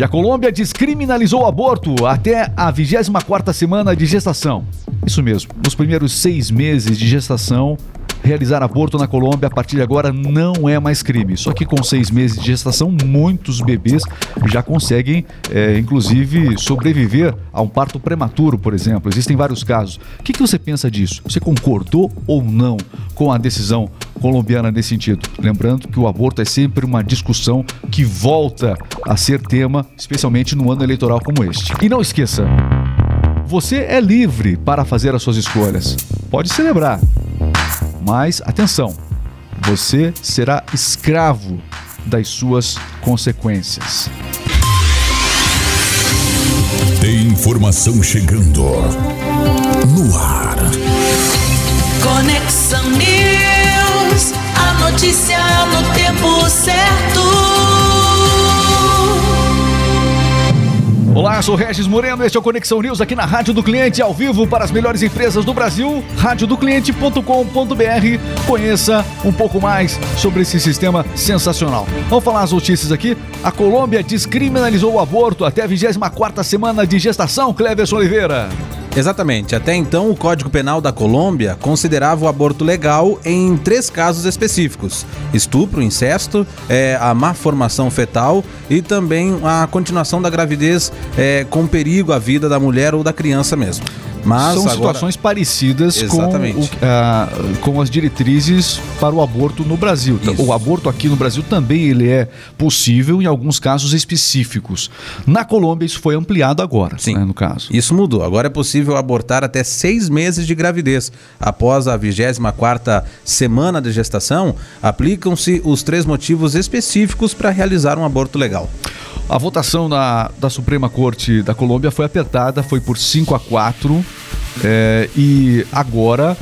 E a Colômbia descriminalizou o aborto até a 24 semana de gestação. Isso mesmo, nos primeiros seis meses de gestação, realizar aborto na Colômbia a partir de agora não é mais crime. Só que com seis meses de gestação, muitos bebês já conseguem, é, inclusive, sobreviver a um parto prematuro, por exemplo. Existem vários casos. O que, que você pensa disso? Você concordou ou não com a decisão colombiana nesse sentido? Lembrando que o aborto é sempre uma discussão que volta a ser tema, especialmente no ano eleitoral como este. E não esqueça, você é livre para fazer as suas escolhas. Pode celebrar, mas atenção, você será escravo das suas consequências. Tem informação chegando no ar. Conexão News, sou Regis Moreno, este é o Conexão News aqui na Rádio do Cliente, ao vivo para as melhores empresas do Brasil, radiodocliente.com.br. Conheça um pouco mais sobre esse sistema sensacional. Vamos falar as notícias aqui. A Colômbia descriminalizou o aborto até a 24ª semana de gestação, Cleverson Oliveira. Exatamente. Até então, o Código Penal da Colômbia considerava o aborto legal em três casos específicos: estupro, incesto, é, a má formação fetal e também a continuação da gravidez é, com perigo à vida da mulher ou da criança mesmo. Mas São agora... situações parecidas com, o, uh, com as diretrizes para o aborto no Brasil. Então, Isso. O aborto aqui no Brasil também ele é possível em alguns casos específicos. Na Colômbia isso foi ampliado agora, Sim. Né, no caso. Isso mudou. Agora é possível abortar até seis meses de gravidez. Após a 24ª semana de gestação, aplicam-se os três motivos específicos para realizar um aborto legal. A votação da, da Suprema Corte da Colômbia foi apertada, foi por 5 a 4. É, e agora,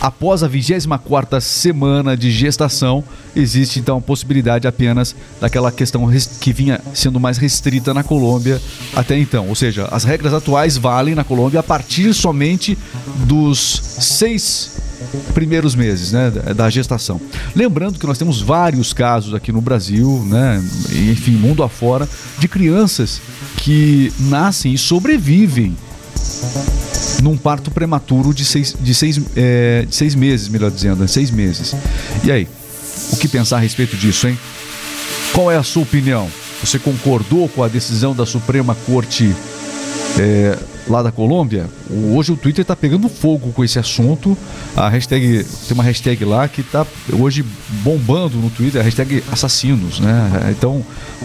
após a 24 semana de gestação, existe então a possibilidade apenas daquela questão que vinha sendo mais restrita na Colômbia até então. Ou seja, as regras atuais valem na Colômbia a partir somente dos seis primeiros meses né, da gestação. Lembrando que nós temos vários casos aqui no Brasil, né, enfim, mundo afora, de crianças que nascem e sobrevivem num parto prematuro de seis, de seis, é, de seis meses, melhor dizendo, né, seis meses. E aí, o que pensar a respeito disso, hein? Qual é a sua opinião? Você concordou com a decisão da Suprema Corte é, lá da Colômbia, hoje o Twitter está pegando fogo com esse assunto. A hashtag tem uma hashtag lá que está hoje bombando no Twitter, a hashtag assassinos, né? Então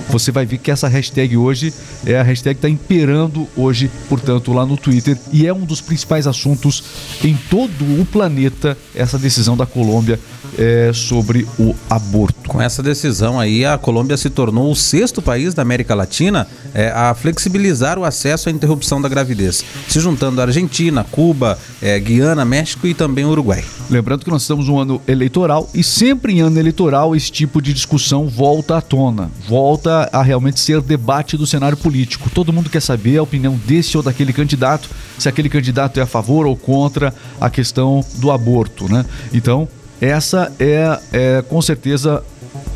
você vai ver que essa hashtag hoje é a hashtag que está imperando hoje, portanto, lá no Twitter e é um dos principais assuntos em todo o planeta essa decisão da Colômbia é, sobre o aborto. Com essa decisão aí, a Colômbia se tornou o sexto país da América Latina é, a flexibilizar o acesso à interrupção da gravidez, se juntando a Argentina, Cuba, é, Guiana, México e também Uruguai. Lembrando que nós estamos um ano eleitoral e sempre em ano eleitoral esse tipo de discussão volta à tona, volta a realmente ser debate do cenário político. Todo mundo quer saber a opinião desse ou daquele candidato, se aquele candidato é a favor ou contra a questão do aborto, né? Então, essa é, é com certeza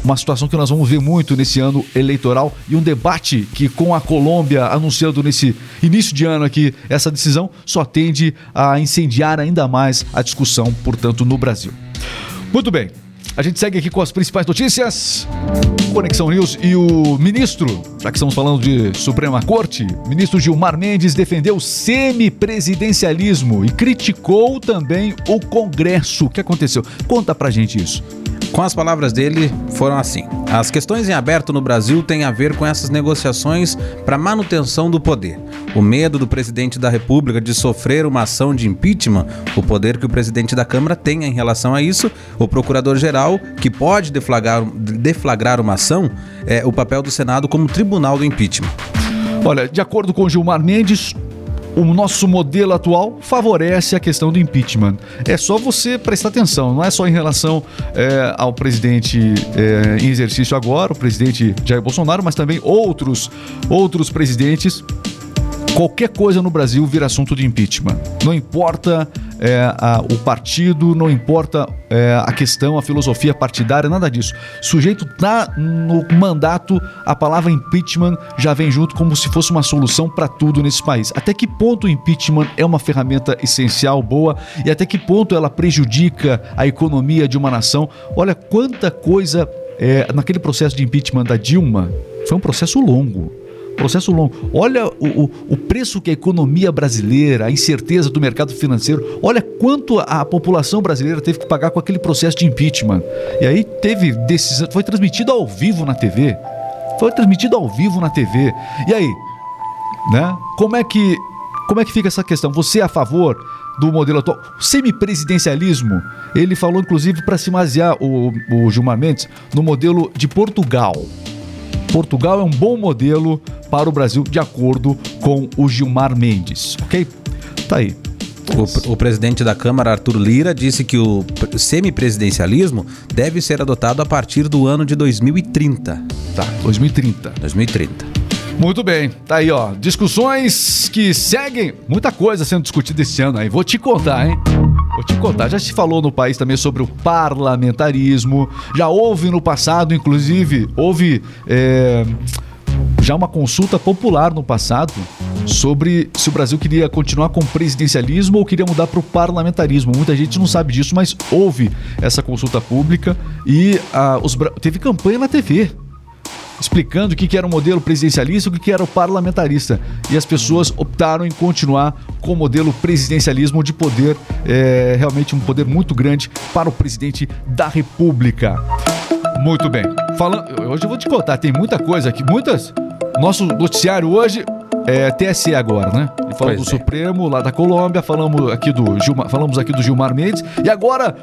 uma situação que nós vamos ver muito nesse ano eleitoral e um debate que com a Colômbia anunciando nesse início de ano aqui essa decisão só tende a incendiar ainda mais a discussão, portanto, no Brasil. Muito bem. A gente segue aqui com as principais notícias. Conexão News e o ministro, já que estamos falando de Suprema Corte, ministro Gilmar Mendes defendeu semipresidencialismo e criticou também o Congresso. O que aconteceu? Conta pra gente isso. Com as palavras dele, foram assim: As questões em aberto no Brasil têm a ver com essas negociações para manutenção do poder. O medo do presidente da República de sofrer uma ação de impeachment, o poder que o presidente da Câmara tem em relação a isso, o procurador-geral, que pode deflagrar, deflagrar uma ação, é o papel do Senado como tribunal do impeachment. Olha, de acordo com Gilmar Mendes, o nosso modelo atual favorece a questão do impeachment. É só você prestar atenção, não é só em relação é, ao presidente é, em exercício agora, o presidente Jair Bolsonaro, mas também outros, outros presidentes Qualquer coisa no Brasil vira assunto de impeachment. Não importa é, a- o partido, não importa é, a questão, a filosofia partidária, nada disso. O sujeito tá no mandato, a palavra impeachment já vem junto como se fosse uma solução para tudo nesse país. Até que ponto o impeachment é uma ferramenta essencial, boa, e até que ponto ela prejudica a economia de uma nação? Olha quanta coisa é, naquele processo de impeachment da Dilma. Foi um processo longo. Processo longo. Olha o, o, o preço que a economia brasileira, a incerteza do mercado financeiro, olha quanto a, população brasileira teve que pagar com aquele processo de impeachment. E aí teve decisão, foi transmitido ao vivo na TV. Foi transmitido ao vivo na TV. E aí, né? Como é que como é que fica essa questão? Você é a favor do modelo atual? Semipresidencialismo, ele falou inclusive para se basear o, o Gilmar Mendes no modelo de Portugal. Portugal é um bom modelo para o Brasil, de acordo com o Gilmar Mendes, ok? Tá aí. O, o presidente da Câmara, Arthur Lira, disse que o pre- semipresidencialismo deve ser adotado a partir do ano de 2030. Tá, 2030. 2030. Muito bem, tá aí, ó. Discussões que seguem. Muita coisa sendo discutida esse ano aí. Vou te contar, hein? Vou te contar. Já se falou no país também sobre o parlamentarismo. Já houve no passado, inclusive, houve é, já uma consulta popular no passado sobre se o Brasil queria continuar com o presidencialismo ou queria mudar para o parlamentarismo. Muita gente não sabe disso, mas houve essa consulta pública e ah, os teve campanha na TV explicando o que que era o modelo presidencialista e o que que era o parlamentarista. E as pessoas optaram em continuar com o modelo presidencialismo de poder, é, realmente um poder muito grande para o presidente da República. Muito bem. Falando, hoje eu vou te contar, tem muita coisa aqui, muitas. Nosso noticiário hoje é TSE agora, né? E falamos Pois do é. Supremo lá da Colômbia, falamos aqui do Gilmar, falamos aqui do Gilmar Mendes e agora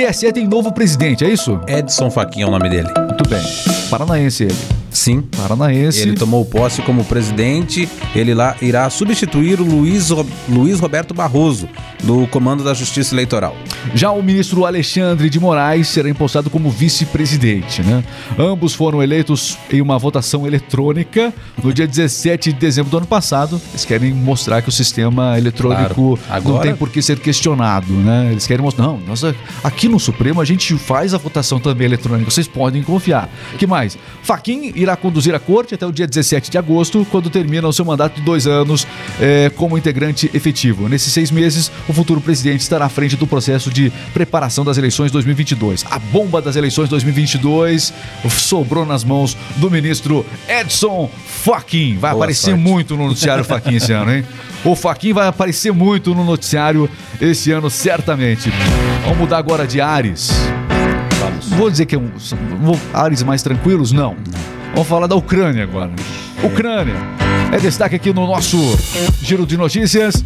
TSE tem novo presidente, é isso? Edson Fachin é o nome dele. Muito bem. Paranaense ele. Sim. Paranaense. Ele tomou posse como presidente. Ele lá irá substituir o Luiz, Luiz Roberto Barroso, do comando da Justiça Eleitoral. Já o ministro Alexandre de Moraes será empossado como vice-presidente, né? Ambos foram eleitos em uma votação eletrônica no dia 17 de dezembro do ano passado. Eles querem mostrar que o sistema eletrônico Claro. não Agora- tem por que ser questionado, né? Eles querem mostrar, não, nós aqui no Supremo a gente faz a votação também eletrônica, vocês podem confiar. que mais? Faquin irá conduzir a corte até o dia 17 de agosto, quando termina o seu mandato de dois anos eh, como integrante efetivo. Nesses seis meses, o futuro presidente estará à frente do processo de preparação das eleições 2022. A bomba das eleições 2022 sobrou nas mãos do ministro Edson Fachin. Vai Boa aparecer sorte. muito no noticiário Fachin esse ano, hein? O Fachin vai aparecer muito no noticiário esse ano, certamente. Vamos mudar agora de Ares. Vamos. Vou dizer que é um, ares mais tranquilos? Não. Vamos falar da Ucrânia agora. Ucrânia. É destaque aqui no nosso giro de notícias.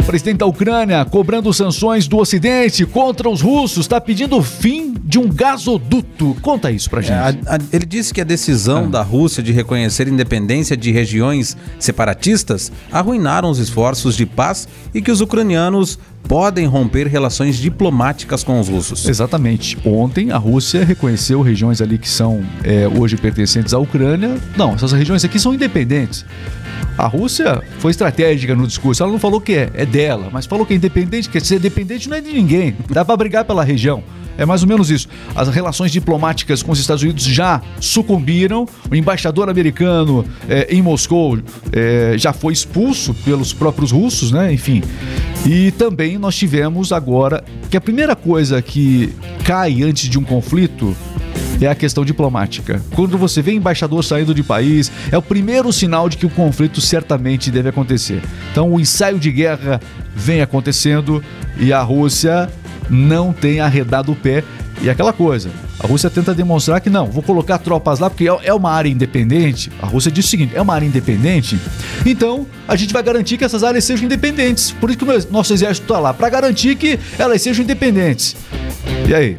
O presidente da Ucrânia cobrando sanções do Ocidente contra os russos, está pedindo fim de um gasoduto. Conta isso pra gente. É, a- a- ele disse que a decisão da Rússia de reconhecer independência de regiões separatistas arruinaram os esforços de paz e que os ucranianos podem romper relações diplomáticas com os russos. Exatamente. Ontem a Rússia reconheceu regiões ali que são é, hoje pertencentes à Ucrânia. Não, essas regiões aqui são independentes. A Rússia foi estratégica no discurso. Ela não falou que é, é dela, mas falou que é independente. Quer ser dependente não é de ninguém. Dá pra brigar pela região. É mais ou menos isso. As relações diplomáticas com os Estados Unidos já sucumbiram. O embaixador americano é, em Moscou é, já foi expulso pelos próprios russos, né? Enfim. E também nós tivemos agora que a primeira coisa que cai antes de um conflito é a questão diplomática. Quando você vê embaixador saindo de país, é o primeiro sinal de que o conflito certamente deve acontecer. Então o ensaio de guerra vem acontecendo e a Rússia não tem arredado o pé. E aquela coisa, a Rússia tenta demonstrar que não, vou colocar tropas lá porque é- é uma área independente. A Rússia diz o seguinte: é uma área independente, então a gente vai garantir que essas áreas sejam independentes. Por isso que o nosso exército está lá, para garantir que elas sejam independentes. E aí?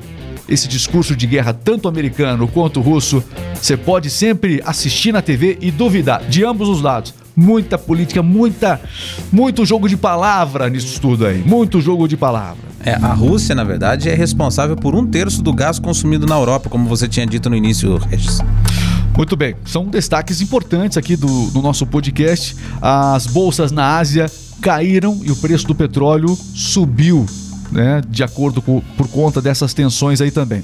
Esse discurso de guerra, tanto americano quanto russo, você pode sempre assistir na TV e duvidar de ambos os lados. Muita política, muita, muito jogo de palavra nisso tudo aí. Muito jogo de palavra. É, a Rússia, na verdade, é responsável por um terço do gás consumido na Europa, como você tinha dito no início, Regis. Muito bem, são destaques importantes aqui do, do nosso podcast. As bolsas na Ásia caíram e o preço do petróleo subiu, né? De acordo com por conta dessas tensões aí também.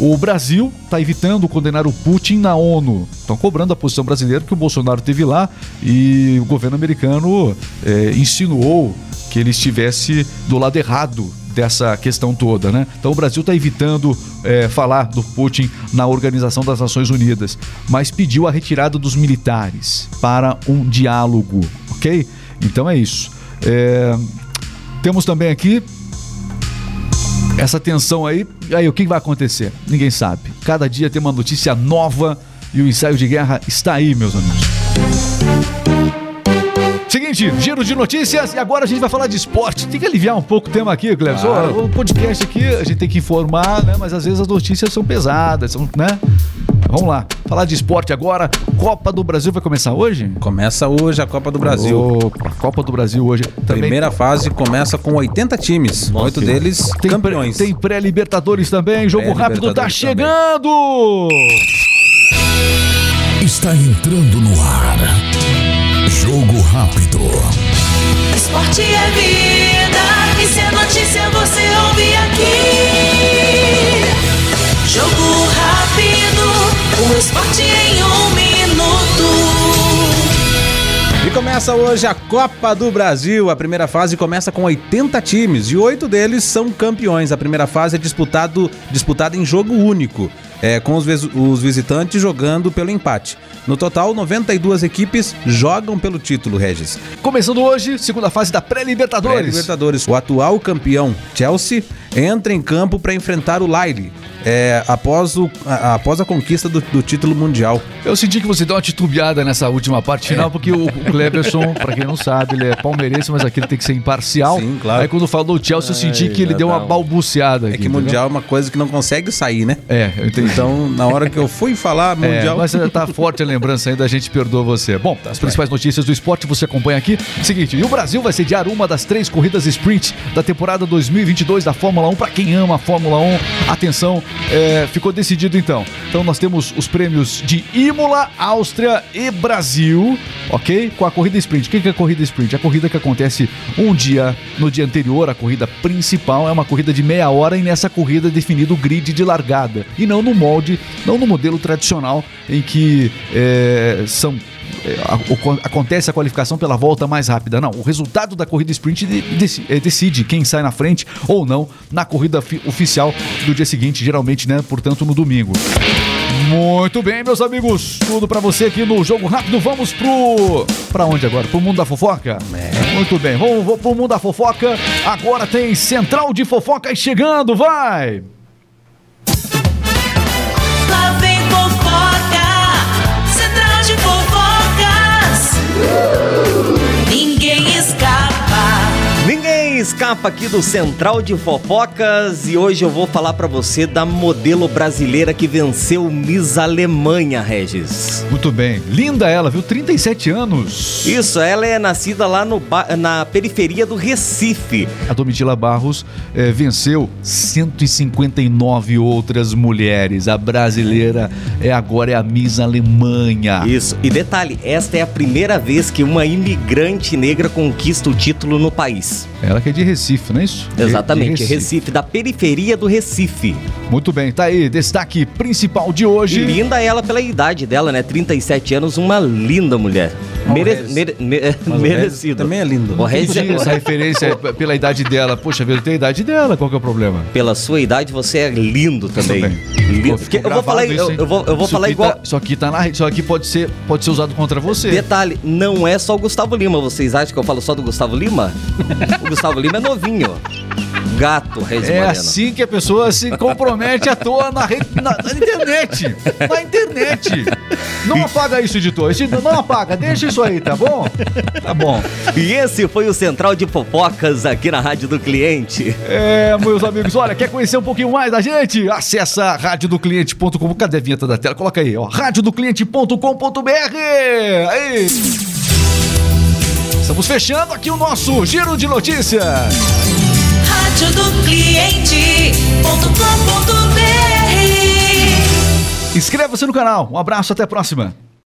O Brasil está evitando condenar o Putin na ONU. Estão cobrando a posição brasileira que o Bolsonaro teve lá e o governo americano eh, insinuou que ele estivesse do lado errado dessa questão toda, né? Então o Brasil está evitando eh, falar do Putin na Organização das Nações Unidas, mas pediu a retirada dos militares para um diálogo, ok? Então é isso. Eh, temos também aqui essa tensão aí. Aí, o que vai acontecer? Ninguém sabe. Cada dia tem uma notícia nova e o ensaio de guerra está aí, meus amigos. Seguinte, giro de notícias e agora a gente vai falar de esporte. Tem que aliviar um pouco o tema aqui, Cleber. Claro. O podcast aqui a gente tem que informar, né? Mas às vezes as notícias são pesadas, são, né? Vamos lá, falar de esporte agora. Copa do Brasil vai começar hoje? Começa hoje a Copa do Brasil. Opa, Copa do Brasil hoje. Também Primeira fase começa com 80 times, oito deles tem, pré- campeões. tem pré-libertadores também. Jogo rápido tá Pré-Libertadores também. chegando. Está entrando no ar. Começa hoje a Copa do Brasil. A primeira fase começa com 80 times e oito deles são campeões. A primeira fase é disputado, disputada em jogo único, é, com os, os visitantes jogando pelo empate. No total, 92 equipes jogam pelo título, Regis. Começando hoje, segunda fase da pré-libertadores. Libertadores. O atual campeão, Chelsea, entra em campo para enfrentar o Lille. é, após, o, a- após a conquista do, do título mundial. Eu senti que você deu uma titubeada nessa última parte final, porque o, o Cleberson, pra quem não sabe, ele é palmeirense, mas aqui ele tem que ser imparcial. Sim, claro. Aí quando falou o Chelsea, eu senti que ele deu uma um- balbuciada aqui. É que entendeu? mundial é uma coisa que não consegue sair, né? É, eu entendi. Então, na hora que eu fui falar É, mundial. mas tá forte a lembrança ainda, a gente perdoa você. Bom, as principais notícias do esporte você acompanha aqui. Seguinte, e o Brasil vai sediar uma das três corridas sprint da temporada 2022 da Fórmula 1. Pra quem ama a Fórmula 1, atenção, é, ficou decidido então. Então nós temos os prêmios de Imola, Áustria e Brasil, ok? Com a corrida sprint. O que é a corrida sprint? É a corrida que acontece um dia no dia anterior, a corrida principal é uma corrida de meia hora e nessa corrida é definido o grid de largada. E não no molde, não no modelo tradicional em que é, são acontece a qualificação pela volta mais rápida. Não, o resultado da corrida sprint é, decide quem sai na frente ou não na corrida fi- oficial do dia seguinte, geralmente, né? Portanto, no domingo. Muito bem, meus amigos, tudo pra você aqui no Jogo Rápido. Vamos pro. Pra onde agora? Pro mundo da fofoca? Muito bem, vamos, vamos pro mundo da fofoca. Agora tem Central de Fofocas chegando, vai! Fofocas. Escapa aqui do Central de Fofocas e hoje eu vou falar pra você da modelo brasileira que venceu Miss Alemanha, Regis. Muito bem, linda ela, viu? 37 anos. Isso, ela é nascida lá no na periferia do Recife. A Domitila Barros eh, venceu 159 outras mulheres. A brasileira é agora é a Miss Alemanha. Isso. E detalhe, esta é a primeira vez que uma imigrante negra conquista o título no país. Ela que é de Recife, não é isso? Exatamente, de Recife. da periferia do Recife. Muito bem, tá aí, destaque principal de E hoje. linda ela pela idade dela, né? 37 anos, uma linda mulher. Mere, mere- me- Mas o merecido. Também é lindo. O Regis é- essa referência é pela idade dela. Poxa vida, tem a idade dela, qual que é o problema? Pela sua idade, você é lindo também. Lindo. Eu vou falar, eu, isso, hein? eu vou, eu vou Isso falar igual. tá- isso aqui tá na rede, isso aqui pode ser, pode ser usado contra você. Detalhe, não é só o Gustavo Lima. Vocês acham que eu falo só do Gustavo Lima? o Gustavo Lima é novinho. Gato, Regis É Moreno. assim que a pessoa se compromete à toa na, rede, na, na internet. Na internet. Não apaga isso, editor. Esse- Não apaga, deixa isso aí, tá bom? Tá bom. E esse foi o Central de Fofocas aqui na Rádio do Cliente. É, meus amigos, olha, quer conhecer um pouquinho mais da gente? Acessa radiodocliente.com. Cadê a vinheta da tela? Coloca aí, ó. radiodocliente.com.br. Aí. Estamos fechando aqui o nosso giro de notícias. Rádio do cliente.com.br Inscreva-se no canal. Um abraço, até a próxima.